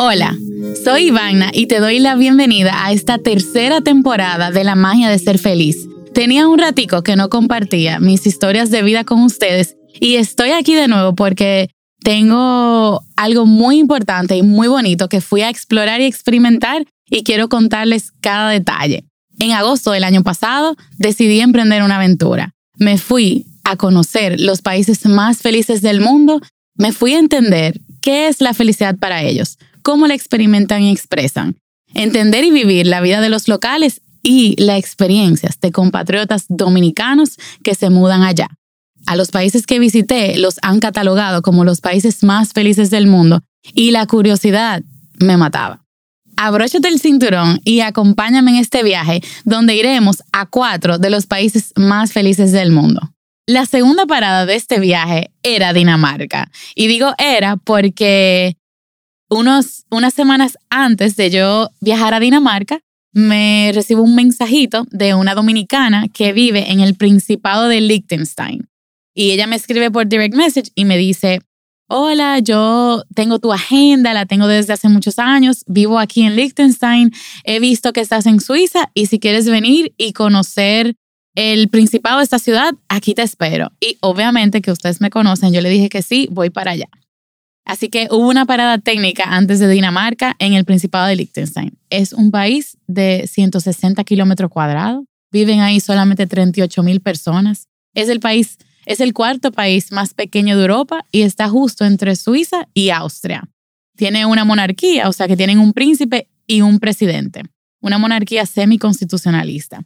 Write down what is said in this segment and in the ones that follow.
Hola, soy Ivana y te doy la bienvenida a esta tercera temporada de La magia de ser feliz. Tenía un ratico que no compartía mis historias de vida con ustedes y estoy aquí de nuevo porque tengo algo muy importante y muy bonito que fui a explorar y experimentar y quiero contarles cada detalle. En agosto del año pasado decidí emprender una aventura. Me fui a conocer los países más felices del mundo, me fui a entender qué es la felicidad para ellos, cómo la experimentan y expresan, entender y vivir la vida de los locales y las experiencias de compatriotas dominicanos que se mudan allá. A los países que visité los han catalogado como los países más felices del mundo y la curiosidad me mataba. Abróchate el cinturón y acompáñame en este viaje donde iremos a cuatro de los países más felices del mundo. La segunda parada de este viaje era Dinamarca. Y digo era porque unos, unas semanas antes de yo viajar a Dinamarca, me recibo un mensajito de una dominicana que vive en el Principado de Liechtenstein. Y ella me escribe por direct message y me dice, hola, yo tengo tu agenda, la tengo desde hace muchos años, vivo aquí en Liechtenstein, he visto que estás en Suiza y si quieres venir y conocer el principado de esta ciudad, aquí te espero. Y obviamente que ustedes me conocen, yo le dije que sí, voy para allá. Así que hubo una parada técnica antes de Dinamarca en el Principado de Liechtenstein. Es un país de 160 kilómetros cuadrados. Viven ahí solamente 38 mil personas. Es el país, es el cuarto país más pequeño de Europa y está justo entre Suiza y Austria. Tiene una monarquía, o sea que tienen un príncipe y un presidente. Una monarquía semiconstitucionalista.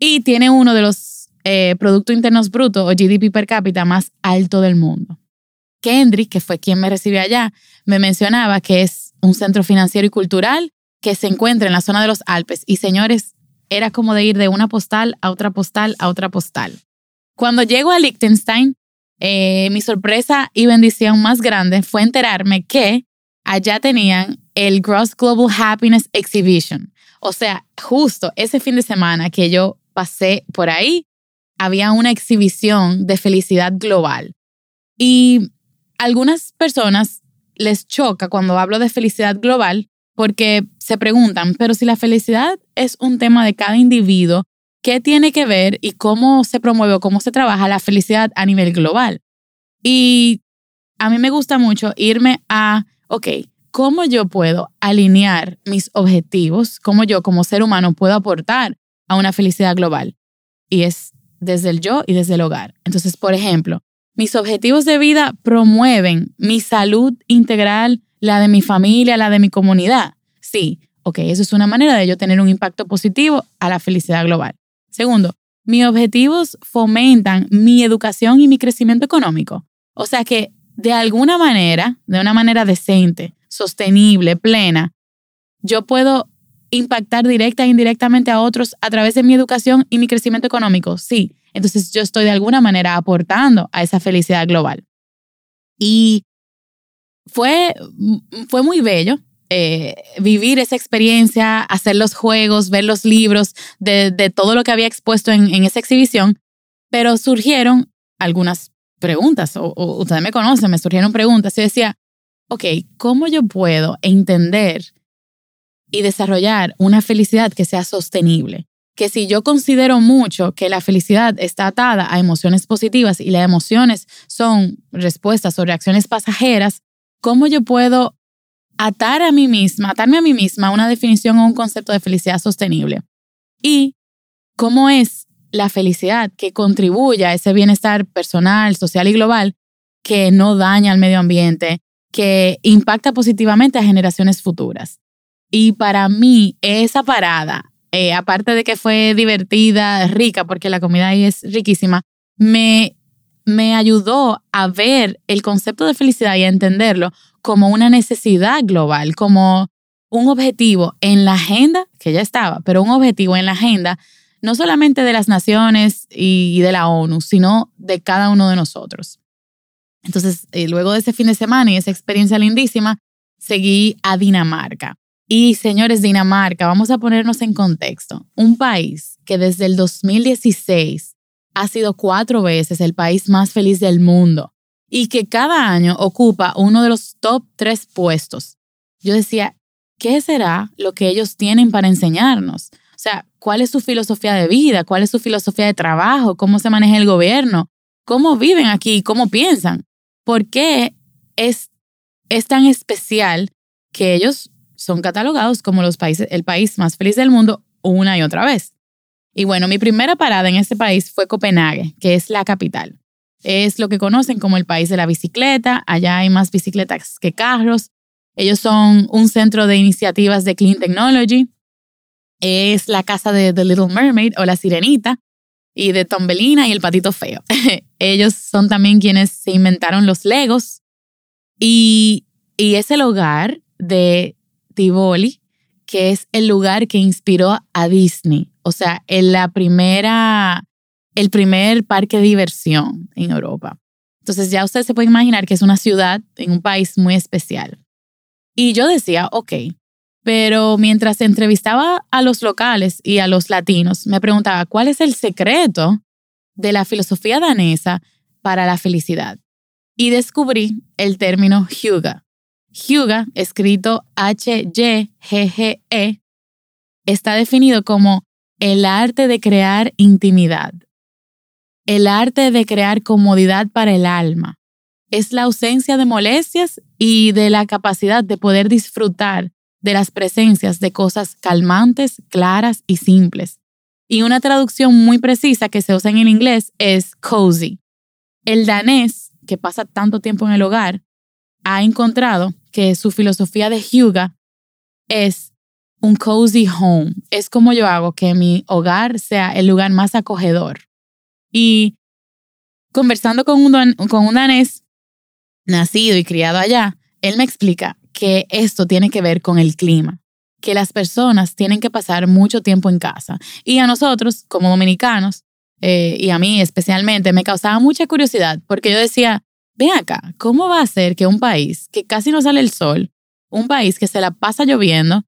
Y tiene uno de los eh, Productos Internos Brutos o GDP per cápita más alto del mundo. Kendrick, que fue quien me recibió allá, me mencionaba que es un centro financiero y cultural que se encuentra en la zona de los Alpes. Y señores, era como de ir de una postal a otra postal a otra postal. Cuando llego a Liechtenstein, eh, mi sorpresa y bendición más grande fue enterarme que allá tenían el Gross Global Happiness Exhibition. O sea, justo ese fin de semana que yo pasé por ahí, había una exhibición de felicidad global. Y algunas personas les choca cuando hablo de felicidad global porque se preguntan, pero si la felicidad es un tema de cada individuo, ¿qué tiene que ver y cómo se promueve o cómo se trabaja la felicidad a nivel global? Y a mí me gusta mucho irme a, ok, ¿cómo yo puedo alinear mis objetivos? ¿Cómo yo como ser humano puedo aportar a una felicidad global? Y es desde el yo y desde el hogar. Entonces, por ejemplo, mis objetivos de vida promueven mi salud integral, la de mi familia, la de mi comunidad. Sí, ok, eso es una manera de yo tener un impacto positivo a la felicidad global. Segundo, mis objetivos fomentan mi educación y mi crecimiento económico. O sea que de alguna manera, de una manera decente, sostenible, plena, yo puedo impactar directa e indirectamente a otros a través de mi educación y mi crecimiento económico. Sí, entonces yo estoy de alguna manera aportando a esa felicidad global. Y fue, fue muy bello eh, vivir esa experiencia, hacer los juegos, ver los libros de, todo lo que había expuesto en, esa exhibición, pero surgieron algunas preguntas, o, o, ustedes me conocen, me surgieron preguntas y decía, ok, ¿cómo yo puedo entender y desarrollar una felicidad que sea sostenible? que si yo considero mucho que la felicidad está atada a emociones positivas y las emociones son respuestas o reacciones pasajeras, ¿cómo yo puedo atar a mí misma, atarme a mí misma una definición o un concepto de felicidad sostenible? Y cómo es la felicidad que contribuye a ese bienestar personal, social y global que no daña al medio ambiente, que impacta positivamente a generaciones futuras. Y para mí, esa parada eh, aparte de que fue divertida, rica, porque la comida ahí es riquísima, me, me ayudó a ver el concepto de felicidad y a entenderlo como una necesidad global, como un objetivo en la agenda, que ya estaba, pero un objetivo en la agenda no solamente de las naciones y de la ONU, sino de cada uno de nosotros. Entonces, eh, luego de ese fin de semana y esa experiencia lindísima, seguí a Dinamarca. Y señores, Dinamarca, vamos a ponernos en contexto. Un país que desde el 2016 ha sido cuatro veces el país más feliz del mundo y que cada año ocupa uno de los top tres puestos. Yo decía, ¿qué será lo que ellos tienen para enseñarnos? O sea, ¿cuál es su filosofía de vida? ¿Cuál es su filosofía de trabajo? ¿Cómo se maneja el gobierno? ¿Cómo viven aquí? ¿Cómo piensan? ¿Por qué es, es tan especial que ellos son catalogados como los países, el país más feliz del mundo una y otra vez? Y bueno, mi primera parada en este país fue Copenhague, que es la capital. Es lo que conocen como el país de la bicicleta. Allá hay más bicicletas que carros. Ellos son un centro de iniciativas de Clean Technology. Es la casa de The Little Mermaid o la Sirenita y de Tombelina y el patito feo. Ellos son también quienes se inventaron los Legos y, y es el hogar de Tivoli, que es el lugar que inspiró a Disney. O sea, en la primera el primer parque de diversión en Europa. Entonces ya usted se puede imaginar que es una ciudad en un país muy especial. Y yo decía, ok, pero mientras entrevistaba a los locales y a los latinos, me preguntaba, ¿cuál es el secreto de la filosofía danesa para la felicidad? Y descubrí el término Hyuga. Hyuga, escrito H-Y-G-G-E, está definido como el arte de crear intimidad, el arte de crear comodidad para el alma. Es la ausencia de molestias y de la capacidad de poder disfrutar de las presencias de cosas calmantes, claras y simples. Y una traducción muy precisa que se usa en el inglés es cozy. El danés, que pasa tanto tiempo en el hogar, ha encontrado que su filosofía de Hyuga es un cozy home. Es como yo hago que mi hogar sea el lugar más acogedor. Y conversando con un, con un danés nacido y criado allá, él me explica que esto tiene que ver con el clima, que las personas tienen que pasar mucho tiempo en casa. Y a nosotros, como dominicanos, eh, y a mí especialmente, me causaba mucha curiosidad porque yo decía, ven acá, ¿cómo va a ser que un país que casi no sale el sol, un país que se la pasa lloviendo,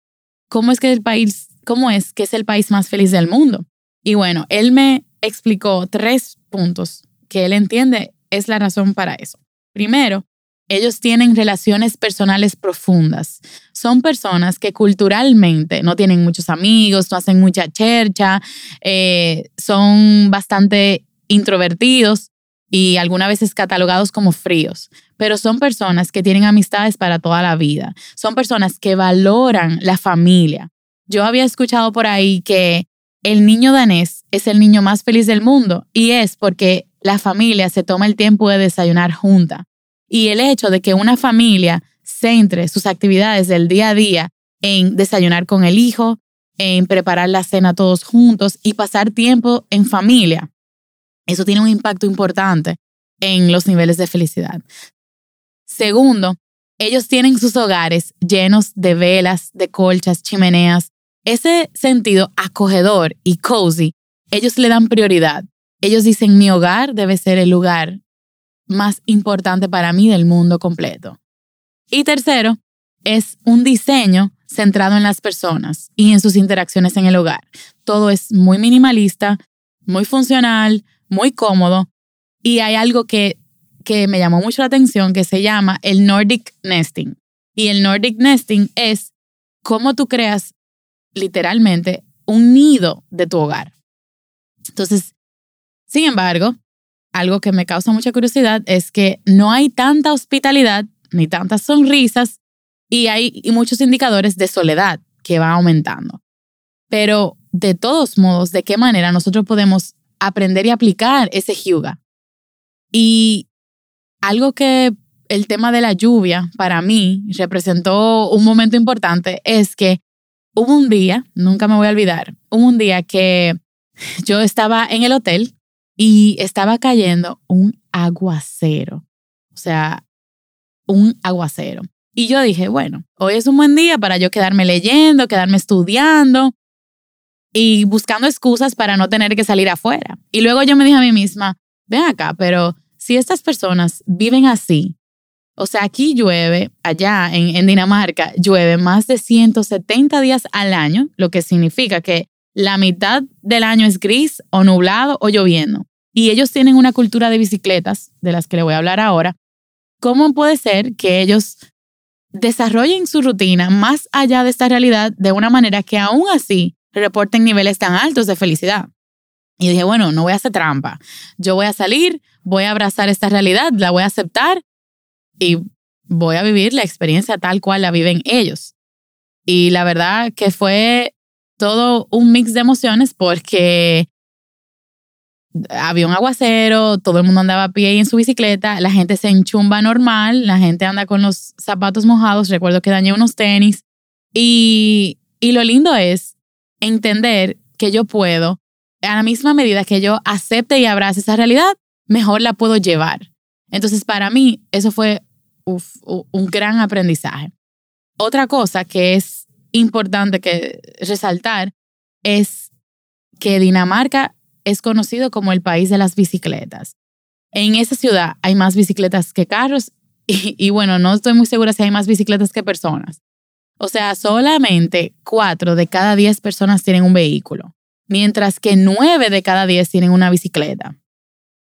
cómo es que el país, cómo es que es el país más feliz del mundo? Y bueno, él me explicó tres puntos que él entiende es la razón para eso. Primero, ellos tienen relaciones personales profundas. Son personas que culturalmente no tienen muchos amigos, no hacen mucha chercha, eh, son bastante introvertidos y algunas veces catalogados como fríos, pero son personas que tienen amistades para toda la vida. Son personas que valoran la familia. Yo había escuchado por ahí que el niño danés es el niño más feliz del mundo y es porque la familia se toma el tiempo de desayunar junta. Y el hecho de que una familia centre sus actividades del día a día en desayunar con el hijo, en preparar la cena todos juntos y pasar tiempo en familia, eso tiene un impacto importante en los niveles de felicidad. Segundo, ellos tienen sus hogares llenos de velas, de colchas, chimeneas, ese sentido acogedor y cozy, ellos le dan prioridad. Ellos dicen, mi hogar debe ser el lugar más importante para mí del mundo completo. Y tercero, es un diseño centrado en las personas y en sus interacciones en el hogar. Todo es muy minimalista, muy funcional, muy cómodo y hay algo que, que me llamó mucho la atención que se llama el Nordic Nesting. Y el Nordic Nesting es cómo tú creas literalmente un nido de tu hogar. Entonces, sin embargo, algo que me causa mucha curiosidad es que no hay tanta hospitalidad ni tantas sonrisas y hay muchos indicadores de soledad que van aumentando. Pero de todos modos, ¿de qué manera nosotros podemos aprender y aplicar ese Hyuga? Y algo que el tema de la lluvia para mí representó un momento importante es que Hubo un día, nunca me voy a olvidar, hubo un día que yo estaba en el hotel y estaba cayendo un aguacero. O sea, un aguacero. Y yo dije, bueno, hoy es un buen día para yo quedarme leyendo, quedarme estudiando y buscando excusas para no tener que salir afuera. Y luego yo me dije a mí misma, ven acá, pero si estas personas viven así, o sea, aquí llueve, allá en, Dinamarca, llueve más de 170 días al año, lo que significa que la mitad del año es gris o nublado o lloviendo. Y ellos tienen una cultura de bicicletas, de las que le voy a hablar ahora, ¿cómo puede ser que ellos desarrollen su rutina más allá de esta realidad de una manera que aún así reporten niveles tan altos de felicidad? Y dije, bueno, no voy a hacer trampa. Yo voy a salir, voy a abrazar esta realidad, la voy a aceptar y voy a vivir la experiencia tal cual la viven ellos. Y la verdad que fue todo un mix de emociones porque había un aguacero, todo el mundo andaba a pie y en su bicicleta, la gente se enchumba normal, la gente anda con los zapatos mojados, recuerdo que dañé unos tenis. Y, y lo lindo es entender que yo puedo a la misma medida que yo acepte y abrace esa realidad, mejor la puedo llevar. Entonces, para mí, eso fue un gran aprendizaje. Otra cosa que es importante que resaltar es que Dinamarca es conocido como el país de las bicicletas. En esa ciudad hay más bicicletas que carros y, y, bueno, no estoy muy segura si hay más bicicletas que personas. O sea, solamente cuatro de cada diez personas tienen un vehículo mientras que 9 de cada 10 tienen una bicicleta.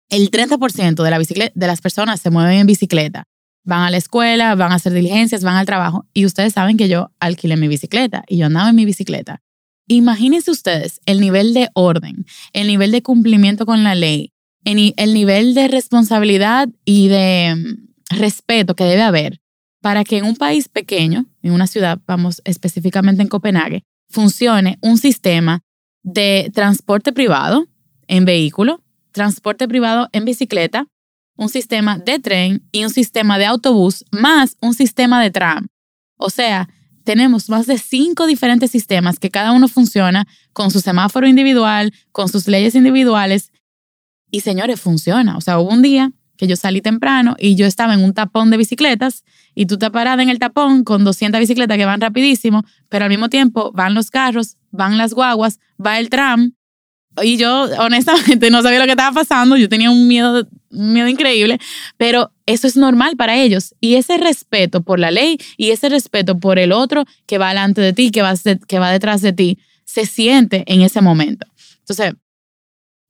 El 30% de, la bicicleta, de las personas se mueven en bicicleta. Van a la escuela, van a hacer diligencias, van al trabajo. Y ustedes saben que yo alquilé mi bicicleta y yo andaba en mi bicicleta. Imagínense ustedes el nivel de orden, el nivel de cumplimiento con la ley, el nivel de responsabilidad y de mm, respeto que debe haber para que en un país pequeño, en una ciudad, vamos específicamente en Copenhague, funcione un sistema de transporte privado en vehículo, transporte privado en bicicleta, un sistema de tren y un sistema de autobús más un sistema de tram. O sea, tenemos más de cinco diferentes sistemas que cada uno funciona con su semáforo individual, con sus leyes individuales. Y señores, funciona. O sea, hubo un día que yo salí temprano y yo estaba en un tapón de bicicletas y tú te parada en el tapón con 200 bicicletas que van rapidísimo, pero al mismo tiempo van los carros, van las guaguas, va el tram. Y yo honestamente no sabía lo que estaba pasando, yo tenía un miedo, un miedo increíble, pero eso es normal para ellos. Y ese respeto por la ley y ese respeto por el otro que va delante de ti, que va, que va detrás de ti, se siente en ese momento. Entonces,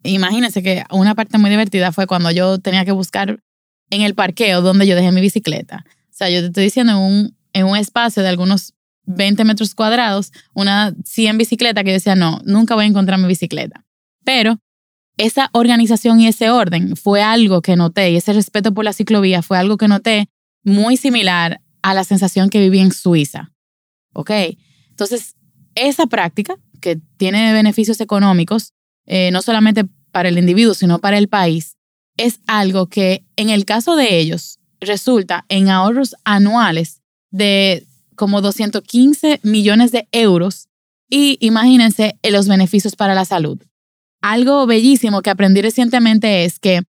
imagínense que una parte muy divertida fue cuando yo tenía que buscar en el parqueo donde yo dejé mi bicicleta. O sea, yo te estoy diciendo en un, en un espacio de algunos 20 metros cuadrados, una 100 bicicleta que yo decía, no, nunca voy a encontrar mi bicicleta. Pero esa organización y ese orden fue algo que noté y ese respeto por la ciclovía fue algo que noté muy similar a la sensación que viví en Suiza. ¿Ok? Entonces, esa práctica que tiene beneficios económicos, eh, no solamente para el individuo, sino para el país, es algo que en el caso de ellos resulta en ahorros anuales de como 215 millones de euros y imagínense los beneficios para la salud. Algo bellísimo que aprendí recientemente es que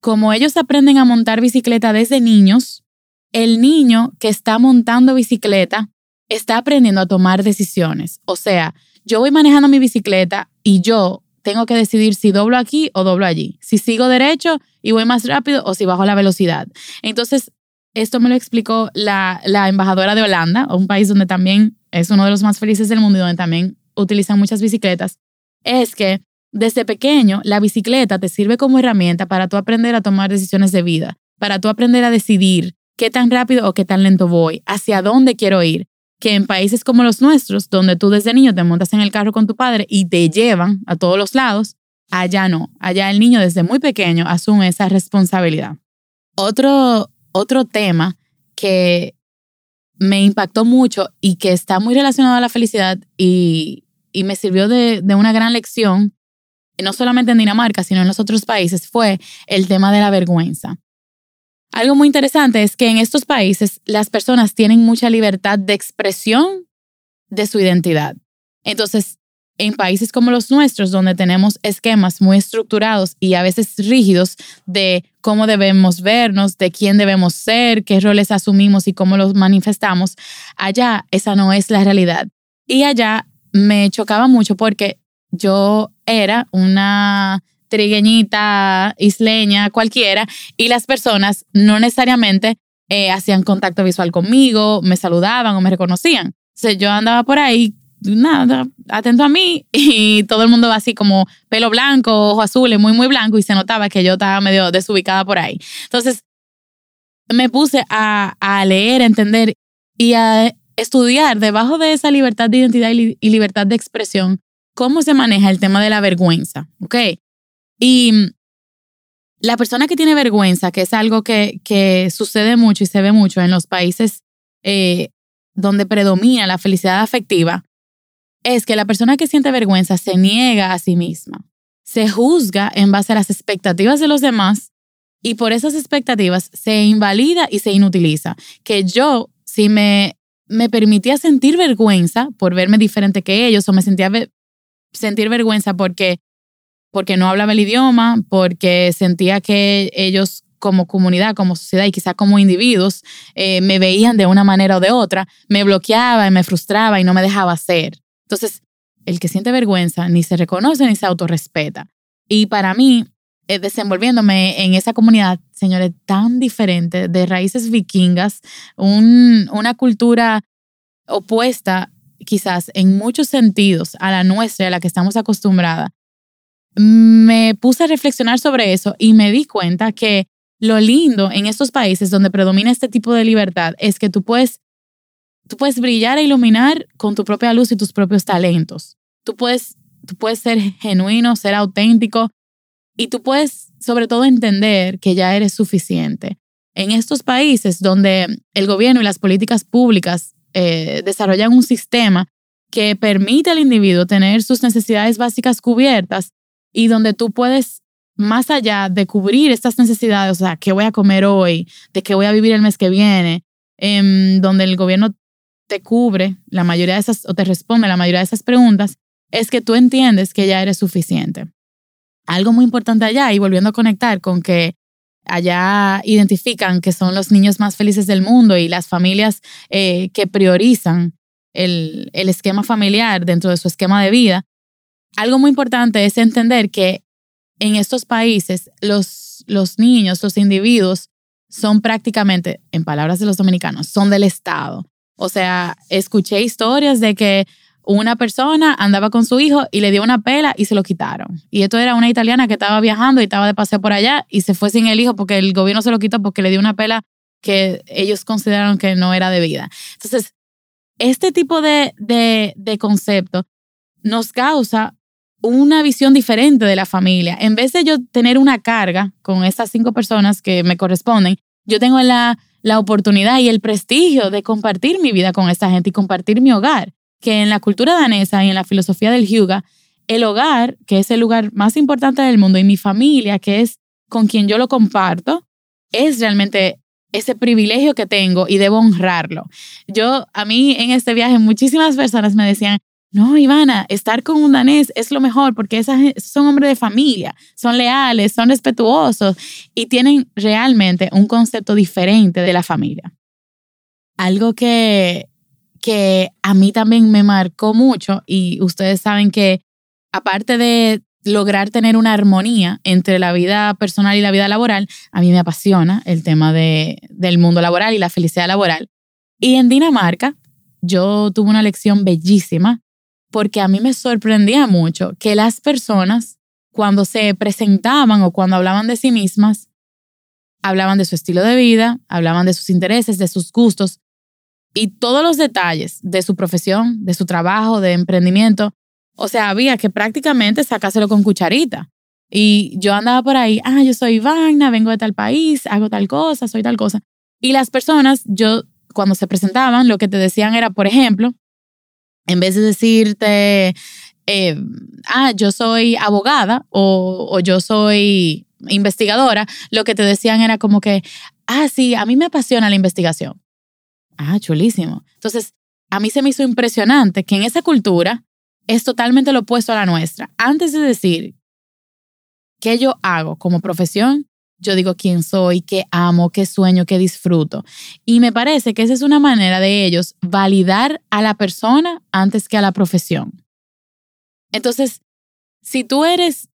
como ellos aprenden a montar bicicleta desde niños, el niño que está montando bicicleta está aprendiendo a tomar decisiones. O sea, yo voy manejando mi bicicleta y yo tengo que decidir si doblo aquí o doblo allí, si sigo derecho y voy más rápido o si bajo la velocidad. Entonces, esto me lo explicó la, embajadora de Holanda, un país donde también es uno de los más felices del mundo y donde también utilizan muchas bicicletas, es que desde pequeño la bicicleta te sirve como herramienta para tú aprender a tomar decisiones de vida, para tú aprender a decidir qué tan rápido o qué tan lento voy, hacia dónde quiero ir, que en países como los nuestros, donde tú desde niño te montas en el carro con tu padre y te llevan a todos los lados, allá no, allá el niño desde muy pequeño asume esa responsabilidad. Otro, otro tema que me impactó mucho y que está muy relacionado a la felicidad y, me sirvió de, de una gran lección, no solamente en Dinamarca, sino en los otros países, fue el tema de la vergüenza. Algo muy interesante es que en estos países las personas tienen mucha libertad de expresión de su identidad. Entonces, en países como los nuestros, donde tenemos esquemas muy estructurados y a veces rígidos de cómo debemos vernos, de quién debemos ser, qué roles asumimos y cómo los manifestamos, allá esa no es la realidad. Y allá me chocaba mucho porque yo era una trigueñita, isleña, cualquiera, y las personas no necesariamente eh, hacían contacto visual conmigo, me saludaban o me reconocían. O yo andaba por ahí nada, atento a mí y todo el mundo así como pelo blanco, ojo azul, muy, muy blanco y se notaba que yo estaba medio desubicada por ahí. Entonces, me puse a, a leer, a entender y a estudiar debajo de esa libertad de identidad y libertad de expresión cómo se maneja el tema de la vergüenza, ¿ok? Y la persona que tiene vergüenza, que es algo que, que sucede mucho y se ve mucho en los países eh, donde predomina la felicidad afectiva, es que la persona que siente vergüenza se niega a sí misma, se juzga en base a las expectativas de los demás y por esas expectativas se invalida y se inutiliza. Que yo, si me, me permitía sentir vergüenza por verme diferente que ellos o me sentía sentir vergüenza porque, porque no hablaba el idioma, porque sentía que ellos como comunidad, como sociedad y quizá como individuos eh, me veían de una manera o de otra, me bloqueaba y me frustraba y no me dejaba ser. Entonces, el que siente vergüenza ni se reconoce ni se autorrespeta. Y para mí, eh, desenvolviéndome en esa comunidad, señores, tan diferente, de raíces vikingas, un, una cultura opuesta quizás en muchos sentidos a la nuestra, a la que estamos acostumbradas, me puse a reflexionar sobre eso y me di cuenta que lo lindo en estos países donde predomina este tipo de libertad es que tú puedes, tú puedes brillar e iluminar con tu propia luz y tus propios talentos. Tú puedes, tú puedes ser genuino, ser auténtico y tú puedes sobre todo entender que ya eres suficiente. En estos países donde el gobierno y las políticas públicas eh, desarrollan un sistema que permite al individuo tener sus necesidades básicas cubiertas y donde tú puedes, más allá de cubrir estas necesidades, o sea, qué voy a comer hoy, de qué voy a vivir el mes que viene, em, donde el gobierno te cubre la mayoría de esas, o te responde la mayoría de esas preguntas, es que tú entiendes que ya eres suficiente. Algo muy importante allá, y volviendo a conectar con que allá identifican que son los niños más felices del mundo y las familias eh, que priorizan el, el esquema familiar dentro de su esquema de vida, algo muy importante es entender que en estos países los, los niños, los individuos, son prácticamente, en palabras de los dominicanos, son del Estado. O sea, escuché historias de que una persona andaba con su hijo y le dio una pela y se lo quitaron. Y esto era una italiana que estaba viajando y estaba de paseo por allá y se fue sin el hijo porque el gobierno se lo quitó porque le dio una pela que ellos consideraron que no era debida. Entonces, este tipo de, de, de concepto nos causa una visión diferente de la familia. En vez de yo tener una carga con estas cinco personas que me corresponden, yo tengo la, la oportunidad y el prestigio de compartir mi vida con esta gente y compartir mi hogar que en la cultura danesa y en la filosofía del Hyuga, el hogar, que es el lugar más importante del mundo, y mi familia, que es con quien yo lo comparto, es realmente ese privilegio que tengo y debo honrarlo. Yo, a mí en este viaje, muchísimas personas me decían, no, Ivana, estar con un danés es lo mejor porque esas son hombres de familia, son leales, son respetuosos y tienen realmente un concepto diferente de la familia. Algo que que a mí también me marcó mucho y ustedes saben que aparte de lograr tener una armonía entre la vida personal y la vida laboral, a mí me apasiona el tema de, del mundo laboral y la felicidad laboral. Y en Dinamarca yo tuve una lección bellísima porque a mí me sorprendía mucho que las personas cuando se presentaban o cuando hablaban de sí mismas, hablaban de su estilo de vida, hablaban de sus intereses, de sus gustos, y todos los detalles de su profesión, de su trabajo, de emprendimiento. O sea, había que prácticamente sacárselo con cucharita. Y yo andaba por ahí, ah, yo soy Ivana, vengo de tal país, hago tal cosa, soy tal cosa. Y las personas, yo, cuando se presentaban, lo que te decían era, por ejemplo, en vez de decirte, eh, ah, yo soy abogada o, o yo soy investigadora, lo que te decían era como que, ah, sí, a mí me apasiona la investigación. Ah, chulísimo. Entonces, a mí se me hizo impresionante que en esa cultura es totalmente lo opuesto a la nuestra. Antes de decir qué yo hago como profesión, yo digo quién soy, qué amo, qué sueño, qué disfruto. Y me parece que esa es una manera de ellos validar a la persona antes que a la profesión. Entonces, si tú eres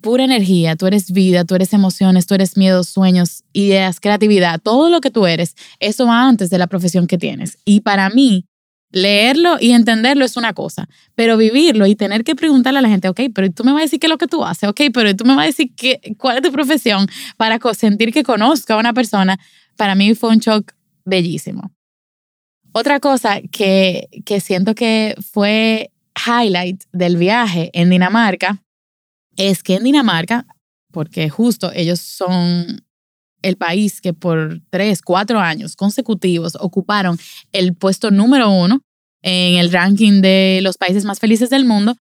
pura energía, tú eres vida, tú eres emociones, tú eres miedos, sueños, ideas, creatividad, todo lo que tú eres, eso va antes de la profesión que tienes. Y para mí, leerlo y entenderlo es una cosa, pero vivirlo y tener que preguntarle a la gente, ok, pero tú me vas a decir qué es lo que tú haces, ok, pero tú me vas a decir qué, cuál es tu profesión para sentir que conozco a una persona, para mí fue un shock bellísimo. Otra cosa que, que siento que fue highlight del viaje en Dinamarca es que en Dinamarca, porque justo ellos son el país que por tres, cuatro años consecutivos ocuparon el puesto número uno en el ranking de los países más felices del mundo,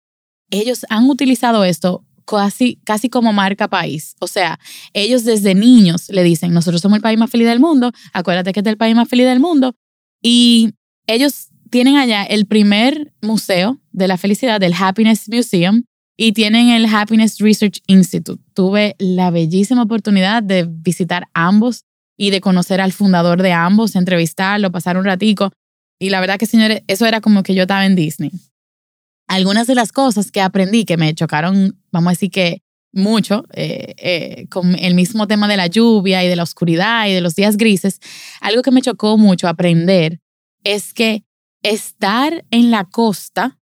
ellos han utilizado esto casi, casi como marca país. O sea, ellos desde niños le dicen, nosotros somos el país más feliz del mundo, acuérdate que es el país más feliz del mundo. Y ellos tienen allá el primer museo de la felicidad, del Happiness Museum, y tienen el Happiness Research Institute. Tuve la bellísima oportunidad de visitar ambos y de conocer al fundador de ambos, entrevistarlo, pasar un ratico. Y la verdad que, señores, eso era como que yo estaba en Disney. Algunas de las cosas que aprendí que me chocaron, vamos a decir que mucho, eh, eh, con el mismo tema de la lluvia y de la oscuridad y de los días grises, algo que me chocó mucho aprender es que estar en la costa,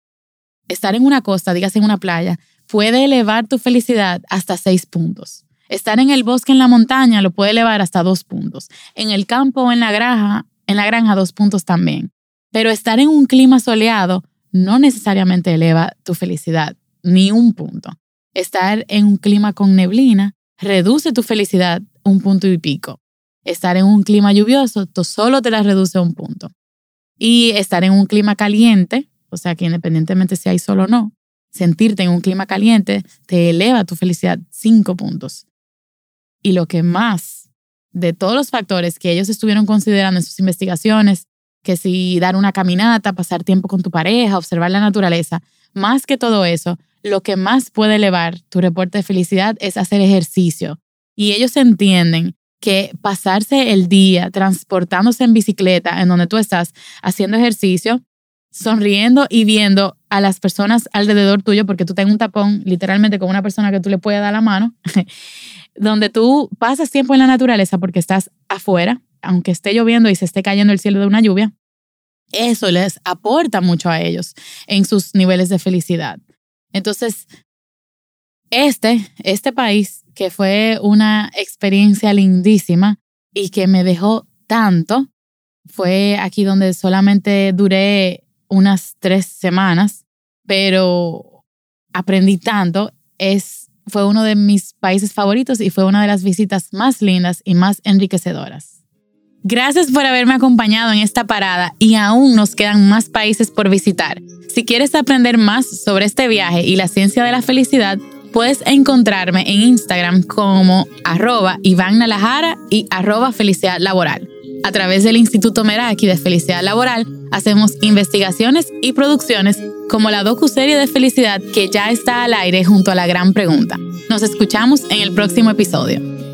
estar en una costa, digas en una playa, puede elevar tu felicidad hasta seis puntos. Estar en el bosque, en la montaña, lo puede elevar hasta dos puntos. En el campo o en la granja, en la granja, dos puntos también. Pero estar en un clima soleado no necesariamente eleva tu felicidad, ni un punto. Estar en un clima con neblina reduce tu felicidad un punto y pico. Estar en un clima lluvioso solo te la reduce un punto. Y estar en un clima caliente, o sea que independientemente si hay sol o no, sentirte en un clima caliente te eleva tu felicidad cinco puntos. Y lo que más de todos los factores que ellos estuvieron considerando en sus investigaciones, que si dar una caminata, pasar tiempo con tu pareja, observar la naturaleza, más que todo eso, lo que más puede elevar tu reporte de felicidad es hacer ejercicio. Y ellos entienden que pasarse el día transportándose en bicicleta en donde tú estás haciendo ejercicio, sonriendo y viendo a las personas alrededor tuyo, porque tú tengas un tapón literalmente con una persona que tú le puedes dar la mano, donde tú pasas tiempo en la naturaleza porque estás afuera, aunque esté lloviendo y se esté cayendo el cielo de una lluvia, eso les aporta mucho a ellos en sus niveles de felicidad. Entonces, este, este país, que fue una experiencia lindísima y que me dejó tanto, fue aquí donde solamente duré unas tres semanas, pero aprendí tanto. Es, fue uno de mis países favoritos y fue una de las visitas más lindas y más enriquecedoras. Gracias por haberme acompañado en esta parada y aún nos quedan más países por visitar. Si quieres aprender más sobre este viaje y la ciencia de la felicidad, puedes encontrarme en Instagram como arroba Iván Nalajara y arroba felicidad laboral. A través del Instituto Meraki de Felicidad Laboral, hacemos investigaciones y producciones como la docu-serie de felicidad que ya está al aire junto a la gran pregunta. Nos escuchamos en el próximo episodio.